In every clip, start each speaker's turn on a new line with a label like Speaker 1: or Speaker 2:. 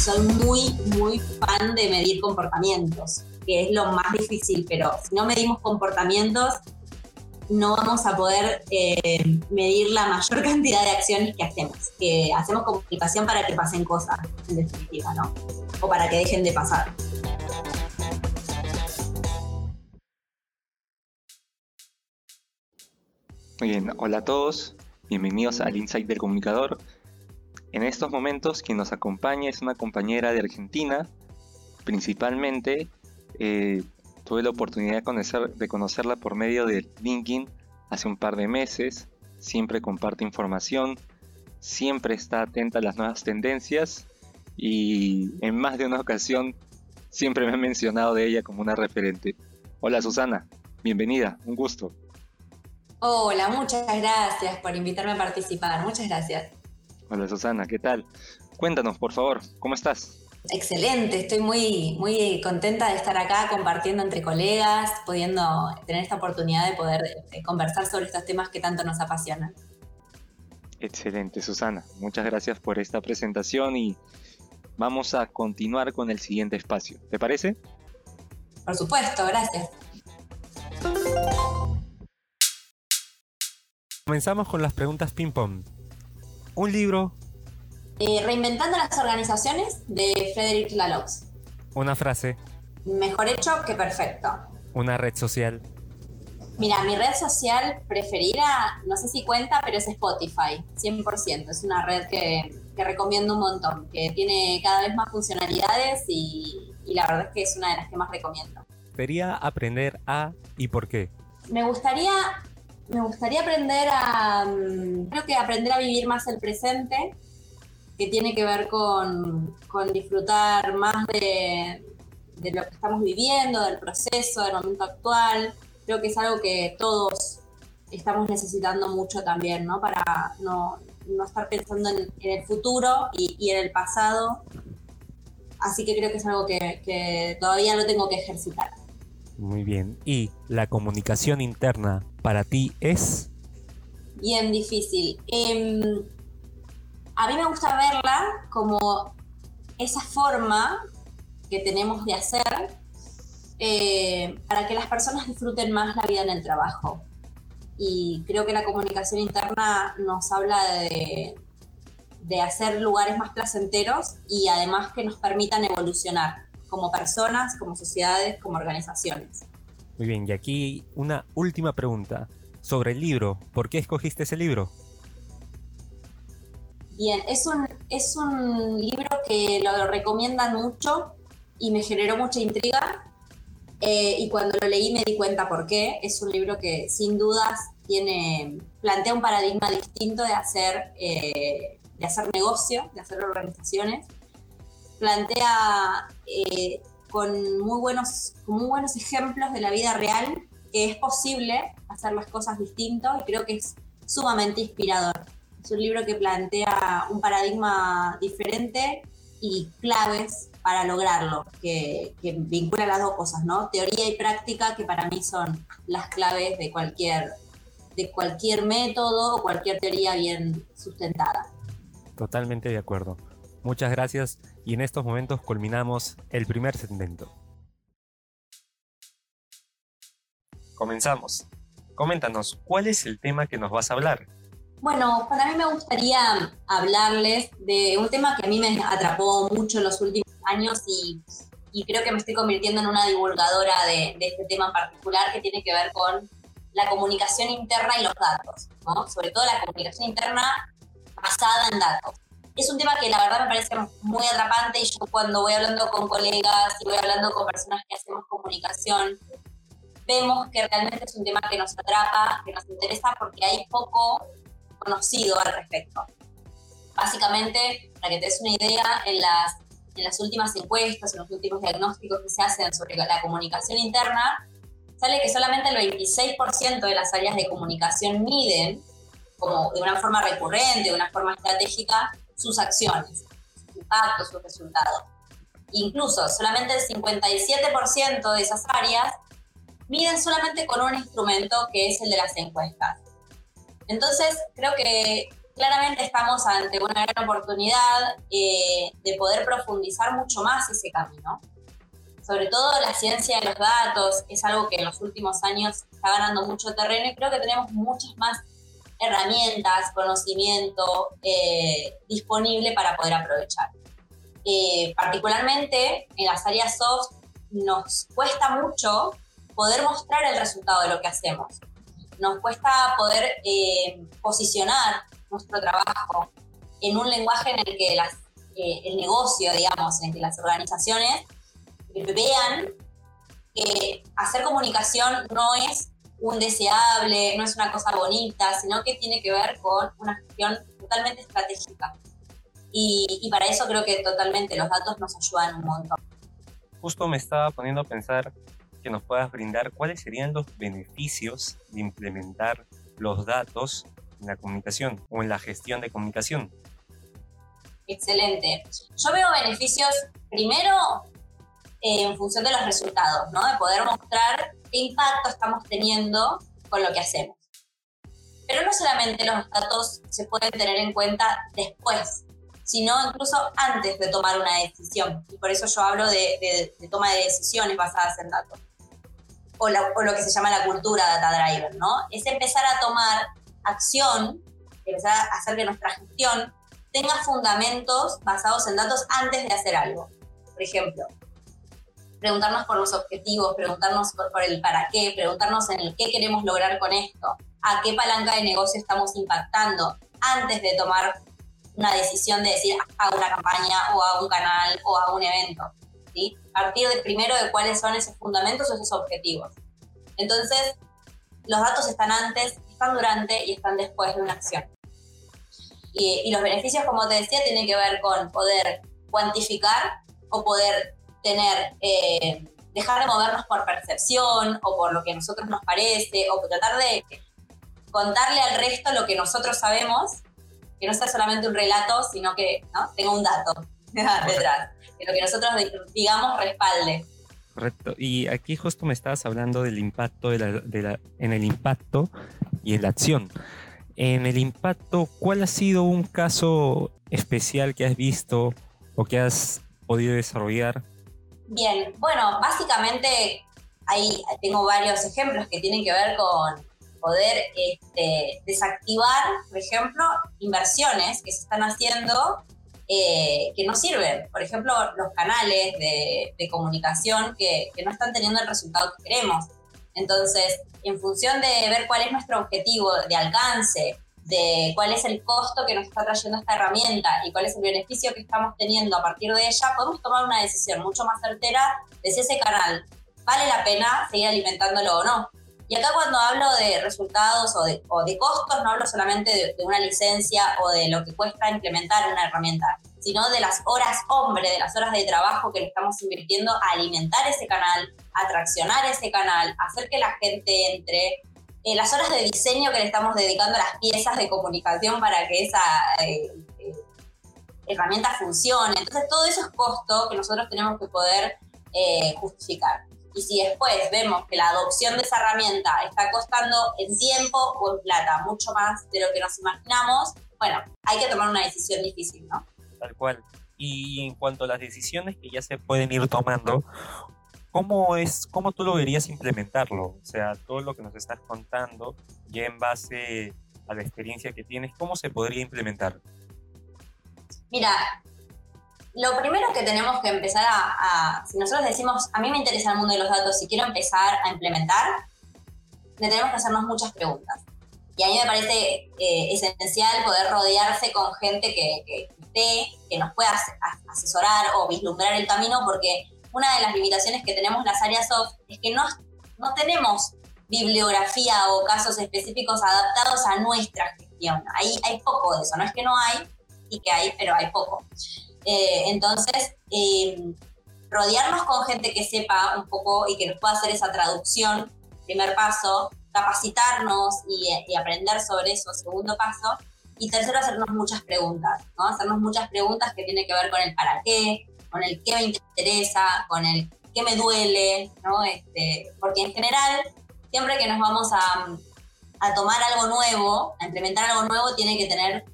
Speaker 1: soy muy, muy fan de medir comportamientos, que es lo más difícil, pero si no medimos comportamientos, no vamos a poder eh, medir la mayor cantidad de acciones que hacemos. Que hacemos comunicación para que pasen cosas, en definitiva, ¿no? O para que dejen de pasar.
Speaker 2: Muy bien, hola a todos, bienvenidos al Insight del Comunicador. En estos momentos quien nos acompaña es una compañera de Argentina, principalmente eh, tuve la oportunidad de, conocer, de conocerla por medio de LinkedIn hace un par de meses, siempre comparte información, siempre está atenta a las nuevas tendencias y en más de una ocasión siempre me ha mencionado de ella como una referente. Hola Susana, bienvenida, un gusto.
Speaker 1: Hola, muchas gracias por invitarme a participar. Muchas gracias.
Speaker 2: Hola Susana, ¿qué tal? Cuéntanos, por favor, ¿cómo estás?
Speaker 1: Excelente, estoy muy, muy contenta de estar acá compartiendo entre colegas, pudiendo tener esta oportunidad de poder eh, conversar sobre estos temas que tanto nos apasionan.
Speaker 2: Excelente, Susana. Muchas gracias por esta presentación y vamos a continuar con el siguiente espacio. ¿Te parece?
Speaker 1: Por supuesto, gracias.
Speaker 3: Comenzamos con las preguntas ping-pong. Un libro.
Speaker 1: Eh, Reinventando las organizaciones de Frederick Laloux.
Speaker 3: Una frase.
Speaker 1: Mejor hecho que perfecto.
Speaker 3: Una red social.
Speaker 1: Mira, mi red social preferida, no sé si cuenta, pero es Spotify, 100%. Es una red que, recomiendo un montón, que tiene cada vez más funcionalidades y, y la verdad es que es una de las que más recomiendo.
Speaker 3: Quería aprender a y por qué.
Speaker 1: Me gustaría me gustaría aprender a, mm, creo que aprender a vivir más el presente, que tiene que ver con, disfrutar más de, lo que estamos viviendo, del proceso, del momento actual. Creo que es algo que todos estamos necesitando mucho también, ¿no? Para no, estar pensando en, el futuro y, en el pasado. Así que creo que es algo que todavía lo tengo que ejercitar.
Speaker 3: Muy bien. ¿Y la comunicación interna para ti es?
Speaker 1: Bien difícil. Em, a mí me gusta verla como esa forma que tenemos de hacer eh, para que las personas disfruten más la vida en el trabajo. Y creo que la comunicación interna nos habla de, de hacer lugares más placenteros y además que nos permitan evolucionar como personas, como sociedades, como organizaciones.
Speaker 3: Muy bien, y aquí una última pregunta sobre el libro. ¿Por qué escogiste ese libro?
Speaker 1: Bien, es un, es un libro que lo recomiendan mucho y me generó mucha intriga. Eh, y cuando lo leí me di cuenta por qué. Es un libro que sin dudas tiene, plantea un paradigma distinto de hacer, eh, de hacer negocio, de hacer organizaciones plantea eh, con, muy buenos, muy buenos ejemplos de la vida real que es posible hacer las cosas distintos y creo que es sumamente inspirador. Es un libro que plantea un paradigma diferente y claves para lograrlo, que, que, vincula las dos cosas, ¿no? Teoría y práctica, que para mí son las claves de cualquier, de cualquier método o cualquier teoría bien sustentada.
Speaker 3: Totalmente de acuerdo. Muchas gracias y en estos momentos culminamos el primer segmento. Comenzamos. Coméntanos, ¿cuál es el tema que nos vas a hablar?
Speaker 1: Bueno, para mí me gustaría hablarles de un tema que a mí me atrapó mucho en los últimos años y, creo que me estoy convirtiendo en una divulgadora de, este tema en particular que tiene que ver con la comunicación interna y los datos, sobre todo la comunicación interna basada en datos es un tema que la verdad me parece muy atrapante y yo cuando voy hablando con colegas y voy hablando con personas que hacemos comunicación, vemos que realmente es un tema que nos atrapa, que nos interesa porque hay poco conocido al respecto. Básicamente, para que te des una idea, en las, en las últimas encuestas, en los últimos diagnósticos que se hacen sobre la comunicación interna, sale que solamente el 26% de las áreas de comunicación miden, como de una forma recurrente, de una forma estratégica, sus acciones, sus impactos, sus resultados. Incluso solamente el 57% de esas áreas miden solamente con un instrumento que es el de las encuestas. Entonces, creo que claramente estamos ante una gran oportunidad eh, de poder profundizar mucho más ese camino. Sobre todo la ciencia de los datos es algo que en los últimos años está ganando mucho terreno y creo que tenemos muchas más herramientas, conocimiento eh, disponible para poder aprovechar. Eh, particularmente en las áreas soft nos cuesta mucho poder mostrar el resultado de lo que hacemos. Nos cuesta poder eh, posicionar nuestro trabajo en un lenguaje en el que eh, el negocio, digamos, en el que las organizaciones vean que hacer comunicación no es un deseable, no es una cosa bonita, sino que tiene que ver con una gestión totalmente estratégica. Y, para eso creo que totalmente los datos nos ayudan un montón.
Speaker 3: Justo me estaba poniendo a pensar que nos puedas brindar cuáles serían los beneficios de implementar los datos en la comunicación o en la gestión de comunicación.
Speaker 1: Excelente. Yo veo beneficios primero eh, en función de los resultados, ¿no? De poder mostrar qué impacto estamos teniendo con lo que hacemos. Pero no solamente los datos se pueden tener en cuenta después sino incluso antes de tomar una decisión. Y por eso yo hablo de, toma de decisiones basadas en datos. O, o, lo que se llama la cultura data driver, ¿no? Es empezar a tomar acción, empezar a hacer que nuestra gestión tenga fundamentos basados en datos antes de hacer algo. Por ejemplo, preguntarnos por los objetivos, preguntarnos por, por, el para qué, preguntarnos en el qué queremos lograr con esto, a qué palanca de negocio estamos impactando antes de tomar una decisión de decir a una campaña o a un canal o a un evento. ¿sí? Partir de primero de cuáles son esos fundamentos o esos objetivos. Entonces, los datos están antes, están durante y están después de una acción. Y, los beneficios, como te decía, tienen que ver con poder cuantificar o poder tener, eh, dejar de movernos por percepción o por lo que a nosotros nos parece o tratar de contarle al resto lo que nosotros sabemos que no sea solamente un relato, sino que tenga un dato detrás, que lo que nosotros digamos respalde.
Speaker 3: Correcto. Y aquí justo me estabas hablando del impacto de la, en el impacto y en la acción. En el impacto, ¿cuál ha sido un caso especial que has visto o que has podido desarrollar?
Speaker 1: Bien, bueno, básicamente ahí tengo varios ejemplos que tienen que ver con, poder este, desactivar, por ejemplo, inversiones que se están haciendo eh, que no sirven. Por ejemplo, los canales de, comunicación que, no están teniendo el resultado que queremos. Entonces, en función de ver cuál es nuestro objetivo de alcance, de cuál es el costo que nos está trayendo esta herramienta y cuál es el beneficio que estamos teniendo a partir de ella, podemos tomar una decisión mucho más certera de si ese canal vale la pena seguir alimentándolo o no. Y acá cuando hablo de resultados o de, o de costos, no hablo solamente de, una licencia o de lo que cuesta implementar una herramienta, sino de las horas hombre, de las horas de trabajo que le estamos invirtiendo a alimentar ese canal, a traccionar ese canal, a hacer que la gente entre, eh, las horas de diseño que le estamos dedicando a las piezas de comunicación para que esa eh, eh, herramienta funcione. Entonces todo eso es costo que nosotros tenemos que poder justificar. Y si después vemos que la adopción de esa herramienta está costando en tiempo o en plata mucho más de lo que nos imaginamos, bueno, hay que tomar una decisión difícil, ¿no?
Speaker 3: Tal cual. Y en cuanto a las decisiones que ya se pueden ir tomando, ¿cómo, es, cómo tú lo verías implementarlo? O sea, todo lo que nos estás contando, ya en base a la experiencia que tienes, ¿cómo se podría implementar?
Speaker 1: Mira, lo primero que tenemos que empezar a, si nosotros decimos, a mí me interesa el mundo de los datos y quiero empezar a implementar, le tenemos que hacernos muchas preguntas. Y a mí me parece eh, esencial poder rodearse con gente que, que esté, que nos pueda asesorar o vislumbrar el camino, porque una de las limitaciones que tenemos en las áreas soft es que no, no tenemos bibliografía o casos específicos adaptados a nuestra gestión. Ahí hay poco de eso, no es que no hay y que hay, pero hay poco. Eh, entonces, eh, rodearnos con gente que sepa un poco y que nos pueda hacer esa traducción, primer paso, capacitarnos y, aprender sobre eso, segundo paso, y tercero, hacernos muchas preguntas, ¿no? Hacernos muchas preguntas que tienen que ver con el para qué, con el qué me interesa, con el qué me duele, ¿no? Este, porque en general, siempre que nos vamos a, a tomar algo nuevo, a implementar algo nuevo, tiene que tener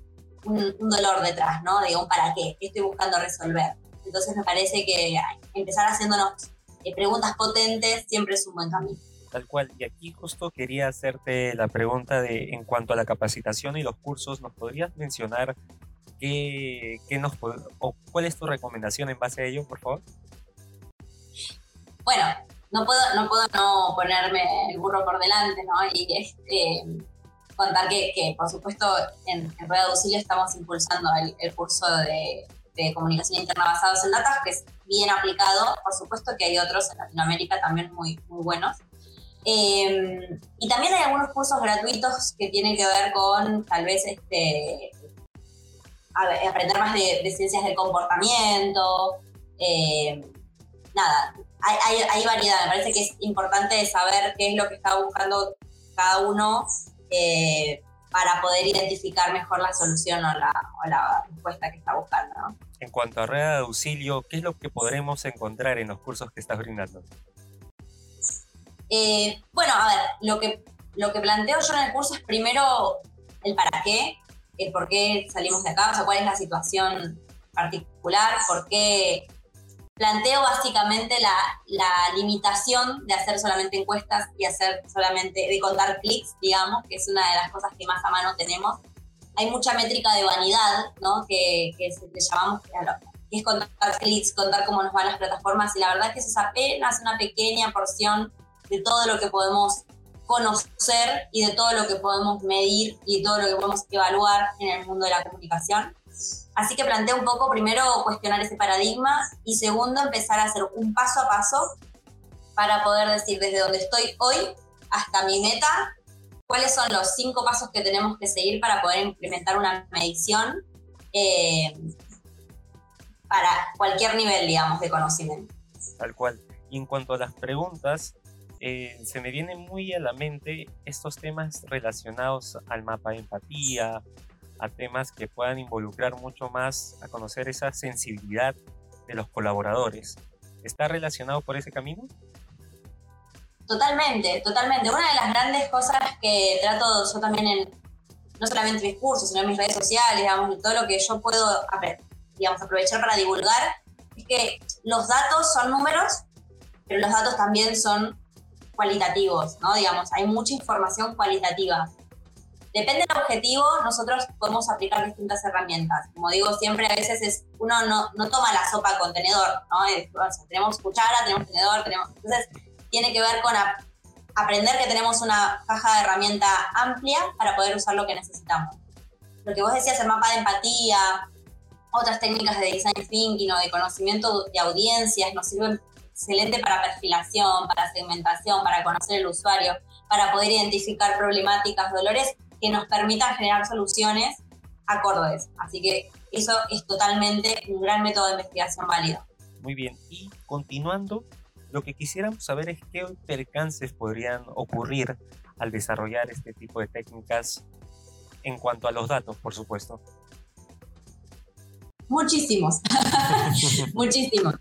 Speaker 1: un, dolor detrás, ¿no? Un para qué, qué estoy buscando resolver. Entonces me parece que empezar haciéndonos eh, preguntas potentes siempre es un buen camino.
Speaker 3: Tal cual. Y aquí justo quería hacerte la pregunta de en cuanto a la capacitación y los cursos, ¿nos podrías mencionar qué, qué nos o cuál es tu recomendación en base a ello, por favor?
Speaker 1: Bueno, no puedo no, puedo no ponerme el burro por delante, ¿no? Y este, contar que, que, por supuesto, en, en Rueda estamos impulsando el, curso de, de, comunicación interna basados en datos, que es bien aplicado. Por supuesto que hay otros en Latinoamérica también muy, muy buenos. Em, y también hay algunos cursos gratuitos que tienen que ver con tal vez este, aprender más de, ciencias del comportamiento. Em, nada, hay, hay, variedad. Me parece que es importante saber qué es lo que está buscando cada uno eh, para poder identificar mejor la solución o la, o la respuesta que está buscando.
Speaker 3: En cuanto a red de auxilio, ¿qué es lo que podremos encontrar en los cursos que estás brindando?
Speaker 1: Eh, bueno, a ver, lo que, lo que planteo yo en el curso es primero el para qué, el por qué salimos de acá, o sea, cuál es la situación particular, por qué planteo básicamente la, la, limitación de hacer solamente encuestas y hacer solamente, de contar clics, digamos, que es una de las cosas que más a mano tenemos. Hay mucha métrica de vanidad, ¿no? Que, que le llamamos, que es contar clics, contar cómo nos van las plataformas, y la verdad es que eso es apenas una pequeña porción de todo lo que podemos conocer y de todo lo que podemos medir y todo lo que podemos evaluar en el mundo de la comunicación. Así que planteo un poco, primero, cuestionar ese paradigma y segundo, empezar a hacer un paso a paso para poder decir desde donde estoy hoy hasta mi meta, cuáles son los cinco pasos que tenemos que seguir para poder implementar una medición eh, para cualquier nivel, digamos, de conocimiento.
Speaker 3: Tal cual. Y en cuanto a las preguntas, eh, se me vienen muy a la mente estos temas relacionados al mapa de empatía, a temas que puedan involucrar mucho más a conocer esa sensibilidad de los colaboradores. ¿Está relacionado por ese camino?
Speaker 1: Totalmente, totalmente. Una de las grandes cosas que trato yo también en, no solamente en mis cursos, sino en mis redes sociales, digamos, todo lo que yo puedo digamos, aprovechar para divulgar, es que los datos son números, pero los datos también son cualitativos, ¿no? Digamos, hay mucha información cualitativa. Depende del objetivo, nosotros podemos aplicar distintas herramientas. Como digo, siempre a veces es, uno no, no toma la sopa con tenedor, ¿no? tenemos cuchara, tenemos tenedor, tenemos... Entonces, tiene que ver con aprender que tenemos una caja de herramienta amplia para poder usar lo que necesitamos. Lo que vos decías, el mapa de empatía, otras técnicas de design thinking o de conocimiento de audiencias nos sirven excelente para perfilación, para segmentación, para conocer el usuario, para poder identificar problemáticas, dolores que nos permitan generar soluciones acordes. Así que eso es totalmente un gran método de investigación válido.
Speaker 3: Muy bien, y continuando, lo que quisiéramos saber es qué percances podrían ocurrir al desarrollar este tipo de técnicas en cuanto a los datos, por supuesto.
Speaker 1: Muchísimos, muchísimos.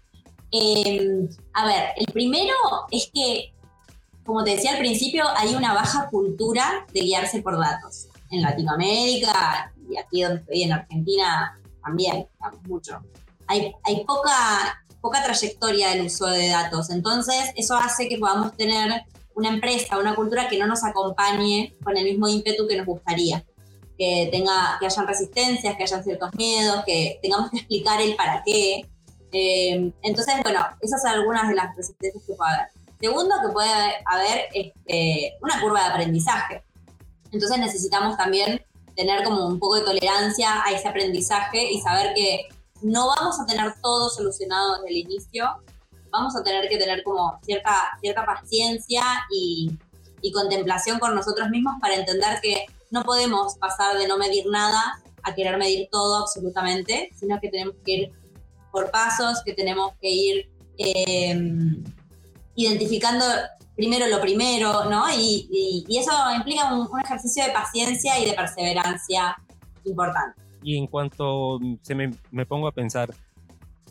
Speaker 1: Em, a ver, el primero es que como te decía al principio, hay una baja cultura de guiarse por datos. En Latinoamérica y aquí donde estoy en Argentina también, mucho. Hay, hay poca, poca trayectoria del uso de datos, entonces eso hace que podamos tener una empresa, una cultura que no nos acompañe con el mismo ímpetu que nos gustaría. Que, tenga, que hayan resistencias, que hayan ciertos miedos, que tengamos que explicar el para qué. Eh, entonces, bueno, esas son algunas de las resistencias que puede haber. Segundo, que puede haber este, una curva de aprendizaje. Entonces necesitamos también tener como un poco de tolerancia a ese aprendizaje y saber que no vamos a tener todo solucionado desde el inicio, vamos a tener que tener como cierta, cierta paciencia y, y contemplación con nosotros mismos para entender que no podemos pasar de no medir nada a querer medir todo absolutamente, sino que tenemos que ir por pasos, que tenemos que ir eh, identificando primero lo primero, ¿no? Y, eso implica un, ejercicio de paciencia y de perseverancia importante.
Speaker 3: Y en cuanto se me, me, pongo a pensar,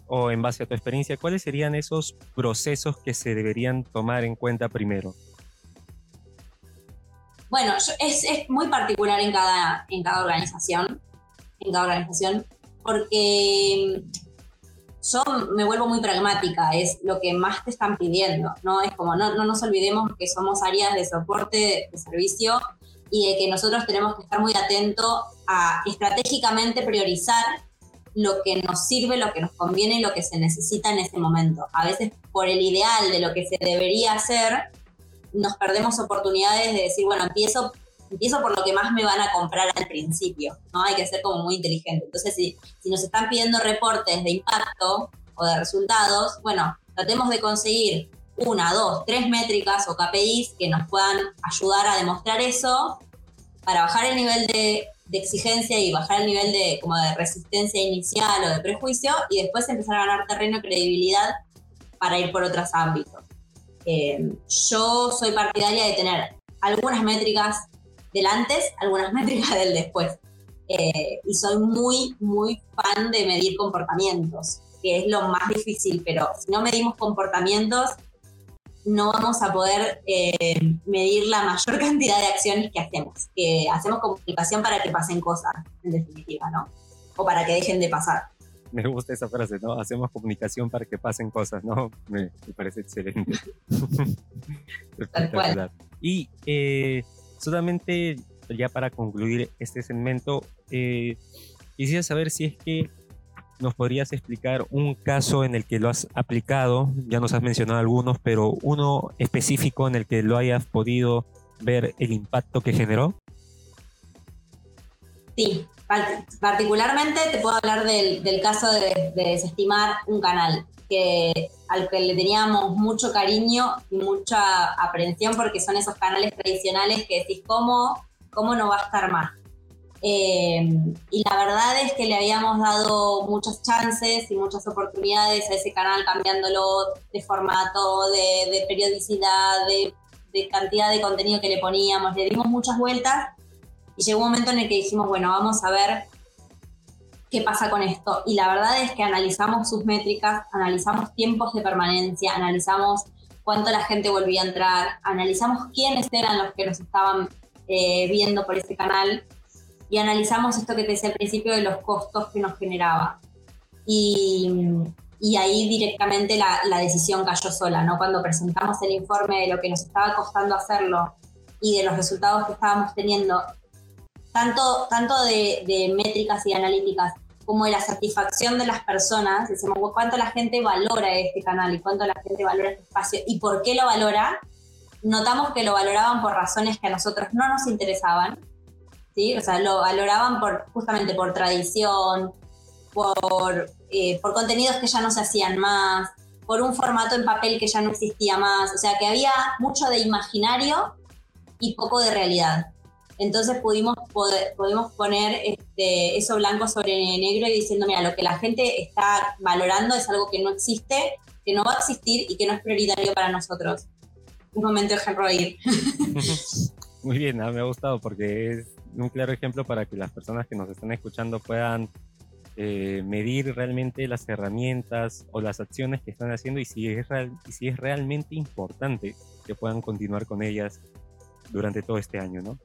Speaker 3: o en base a tu experiencia, ¿cuáles serían esos procesos que se deberían tomar en cuenta primero?
Speaker 1: Bueno, es, es muy particular en cada, en cada organización. en cada organización, porque yo me vuelvo muy pragmática, es lo que más te están pidiendo, ¿no? Es como, no, no nos olvidemos que somos áreas de soporte, de servicio, y de que nosotros tenemos que estar muy atentos a estratégicamente priorizar lo que nos sirve, lo que nos conviene y lo que se necesita en ese momento. A veces por el ideal de lo que se debería hacer, nos perdemos oportunidades de decir, bueno, empiezo, empiezo por lo que más me van a comprar al principio, ¿no? Hay que ser como muy inteligente. Entonces, si, nos están pidiendo reportes de impacto o de resultados, bueno, tratemos de conseguir una, dos, tres métricas o KPIs que nos puedan ayudar a demostrar eso para bajar el nivel de, exigencia y bajar el nivel de, como de resistencia inicial o de prejuicio y después empezar a ganar terreno y credibilidad para ir por otros ámbitos. Eh, yo soy partidaria de tener algunas métricas del antes, algunas métricas del después. Eh, y soy muy, muy fan de medir comportamientos, que es lo más difícil, pero si no medimos comportamientos, no vamos a poder eh, medir la mayor cantidad de acciones que hacemos. Que hacemos comunicación para que pasen cosas, en definitiva, ¿no? O para que dejen de pasar.
Speaker 3: Me gusta esa frase, ¿no? Hacemos comunicación para que pasen cosas, ¿no? Me, parece excelente. Espectacular. Y eh, solamente ya para concluir este segmento, eh, quisiera saber si es que ¿Nos podrías explicar un caso en el que lo has aplicado? Ya nos has mencionado algunos, pero uno específico en el que lo hayas podido ver el impacto que generó.
Speaker 1: Sí, particularmente te puedo hablar del, caso de, desestimar un canal que, al que le teníamos mucho cariño y mucha aprehensión porque son esos canales tradicionales que decís, ¿cómo, cómo no va a estar más? Eh, y la verdad es que le habíamos dado muchas chances y muchas oportunidades a ese canal, cambiándolo de formato, de, periodicidad, de, de, cantidad de contenido que le poníamos. Le dimos muchas vueltas y llegó un momento en el que dijimos, bueno, vamos a ver qué pasa con esto. Y la verdad es que analizamos sus métricas, analizamos tiempos de permanencia, analizamos cuánto la gente volvía a entrar, analizamos quiénes eran los que nos estaban eh, viendo por ese canal y analizamos esto que te decía al principio de los costos que nos generaba. Y, y ahí directamente la, la, decisión cayó sola, ¿no? Cuando presentamos el informe de lo que nos estaba costando hacerlo y de los resultados que estábamos teniendo, tanto, tanto de, de métricas y analíticas como de la satisfacción de las personas, decimos cuánto la gente valora este canal y cuánto la gente valora este espacio y por qué lo valora, notamos que lo valoraban por razones que a nosotros no nos interesaban ¿sí? O sea, lo valoraban por, justamente por tradición, por, eh, por contenidos que ya no se hacían más, por un formato en papel que ya no existía más, o sea, que había mucho de imaginario y poco de realidad. Entonces pudimos, pudimos poner este, eso blanco sobre negro y diciendo, mira, lo que la gente está valorando es algo que no existe, que no va a existir y que no es prioritario para nosotros. Un momento de reír.
Speaker 3: Muy bien, me ha gustado porque es un claro ejemplo para que las personas que nos están escuchando puedan eh, medir realmente las herramientas o las acciones que están haciendo y y si es realmente importante que puedan continuar con ellas durante todo este año, ¿no?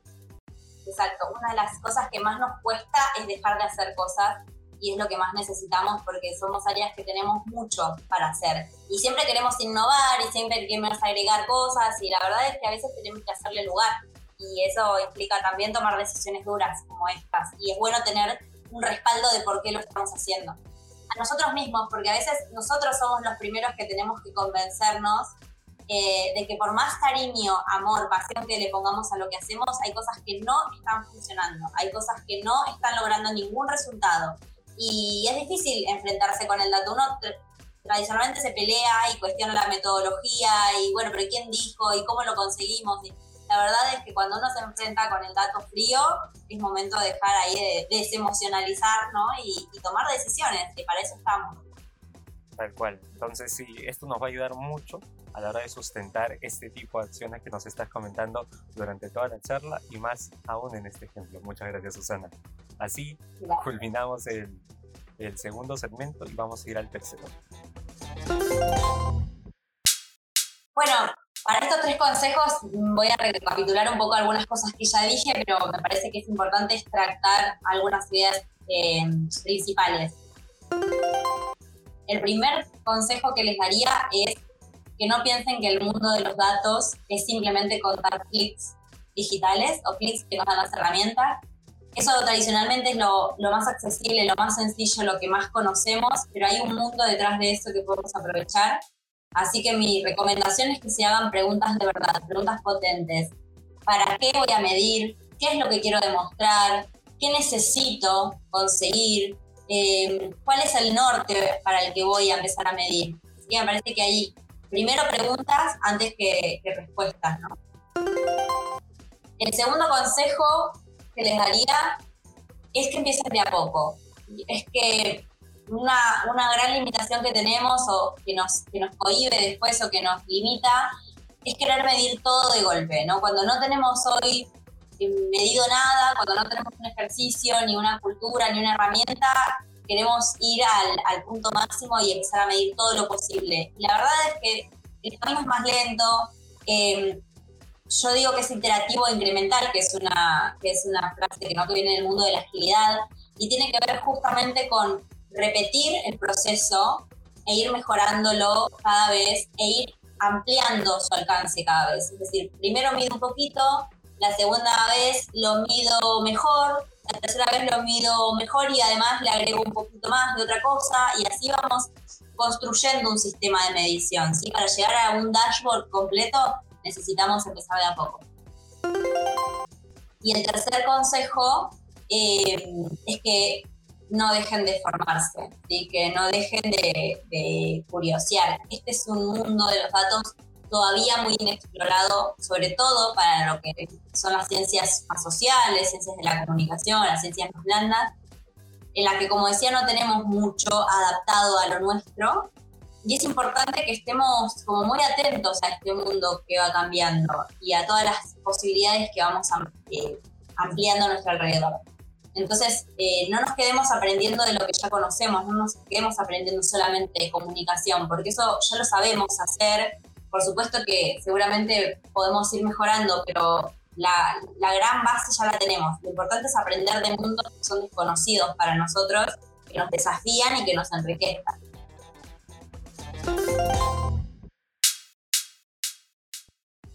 Speaker 1: Exacto, una de las cosas que más nos cuesta es dejar de hacer cosas y es lo que más necesitamos porque somos áreas que tenemos mucho para hacer y siempre queremos innovar y siempre queremos agregar cosas y la verdad es que a veces tenemos que hacerle lugar y eso implica también tomar decisiones duras como estas. Y es bueno tener un respaldo de por qué lo estamos haciendo. A nosotros mismos, porque a veces nosotros somos los primeros que tenemos que convencernos eh, de que por más cariño, amor, pasión que le pongamos a lo que hacemos, hay cosas que no están funcionando, hay cosas que no están logrando ningún resultado. Y es difícil enfrentarse con el dato. Uno tradicionalmente se pelea y cuestiona la metodología y bueno, pero ¿quién dijo? ¿Y cómo lo conseguimos? la verdad es que cuando uno se enfrenta con el dato frío, es momento de dejar ahí de desemocionalizar, ¿no? Y, tomar decisiones, que para eso estamos.
Speaker 3: Tal cual. Entonces, sí, esto nos va a ayudar mucho a la hora de sustentar este tipo de acciones que nos estás comentando durante toda la charla y más aún en este ejemplo. Muchas gracias, Susana. Así culminamos el, el segundo segmento y vamos a ir al tercero.
Speaker 1: Bueno, para estos tres consejos voy a recapitular un poco algunas cosas que ya dije, pero me parece que es importante extractar algunas ideas eh, principales. El primer consejo que les daría es que no piensen que el mundo de los datos es simplemente contar clics digitales o clics que nos dan las herramientas. Eso tradicionalmente es lo, más accesible, lo más sencillo, lo que más conocemos, pero hay un mundo detrás de eso que podemos aprovechar. Así que mi recomendación es que se hagan preguntas de verdad, preguntas potentes. ¿Para qué voy a medir? ¿Qué es lo que quiero demostrar? ¿Qué necesito conseguir? Eh, ¿Cuál es el norte para el que voy a empezar a medir? Así que me parece que hay primero preguntas antes que, respuestas, ¿no? El segundo consejo que les daría es que empiecen de a poco. Es que una, una, gran limitación que tenemos o que nos, que nos después o que nos limita es querer medir todo de golpe, ¿no? Cuando no tenemos hoy medido nada, cuando no tenemos un ejercicio, ni una cultura, ni una herramienta, queremos ir al, al punto máximo y empezar a medir todo lo posible. la verdad es que el camino es más lento. Eh, yo digo que es iterativo e incremental, que es una, que es una frase que no que viene del mundo de la agilidad, y tiene que ver justamente con repetir el proceso e ir mejorándolo cada vez e ir ampliando su alcance cada vez. Es decir, primero mido un poquito, la segunda vez lo mido mejor, la tercera vez lo mido mejor y además le agrego un poquito más de otra cosa y así vamos construyendo un sistema de medición. ¿sí? Para llegar a un dashboard completo necesitamos empezar de a poco. Y el tercer consejo eh, es que no dejen de formarse, ¿sí? que no dejen de, de curiosear. Este es un mundo de los datos todavía muy inexplorado, sobre todo para lo que son las ciencias más sociales, ciencias de la comunicación, las ciencias más blandas, en las que, como decía, no tenemos mucho adaptado a lo nuestro. Y es importante que estemos como muy atentos a este mundo que va cambiando y a todas las posibilidades que vamos eh, ampliando a nuestro alrededor. Entonces, eh, no nos quedemos aprendiendo de lo que ya conocemos, no nos quedemos aprendiendo solamente de comunicación, porque eso ya lo sabemos hacer, por supuesto que seguramente podemos ir mejorando, pero la, la, gran base ya la tenemos. Lo importante es aprender de mundos que son desconocidos para nosotros, que nos desafían y que nos enriquezcan.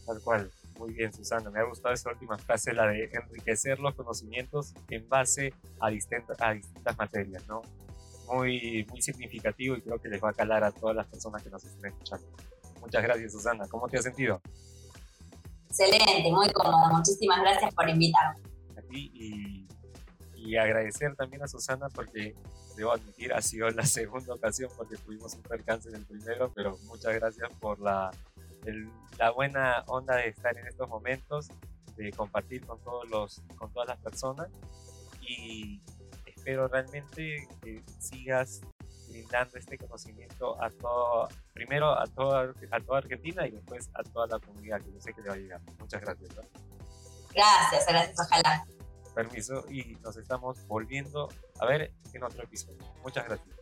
Speaker 3: Tal cual. Muy bien, Susana. Me ha gustado esa última frase, la de enriquecer los conocimientos en base a, distintas, a distintas materias, ¿no? Muy, muy significativo y creo que les va a calar a todas las personas que nos estén escuchando. Muchas gracias, Susana. ¿Cómo te has sentido?
Speaker 1: Excelente, muy cómoda. Muchísimas gracias por invitarme.
Speaker 3: A ti y, y agradecer también a Susana porque, debo admitir, ha sido la segunda ocasión porque tuvimos un percance en el primero, pero muchas gracias por la, el, la buena onda de estar en estos momentos, de compartir con, todos los, con todas las personas y espero realmente que sigas brindando este conocimiento a todo, primero a toda, a toda Argentina y después a toda la comunidad, que yo sé que le va a llegar. Muchas gracias.
Speaker 1: Gracias, gracias, ojalá.
Speaker 3: Permiso, y nos estamos volviendo a ver en otro episodio. Muchas gracias.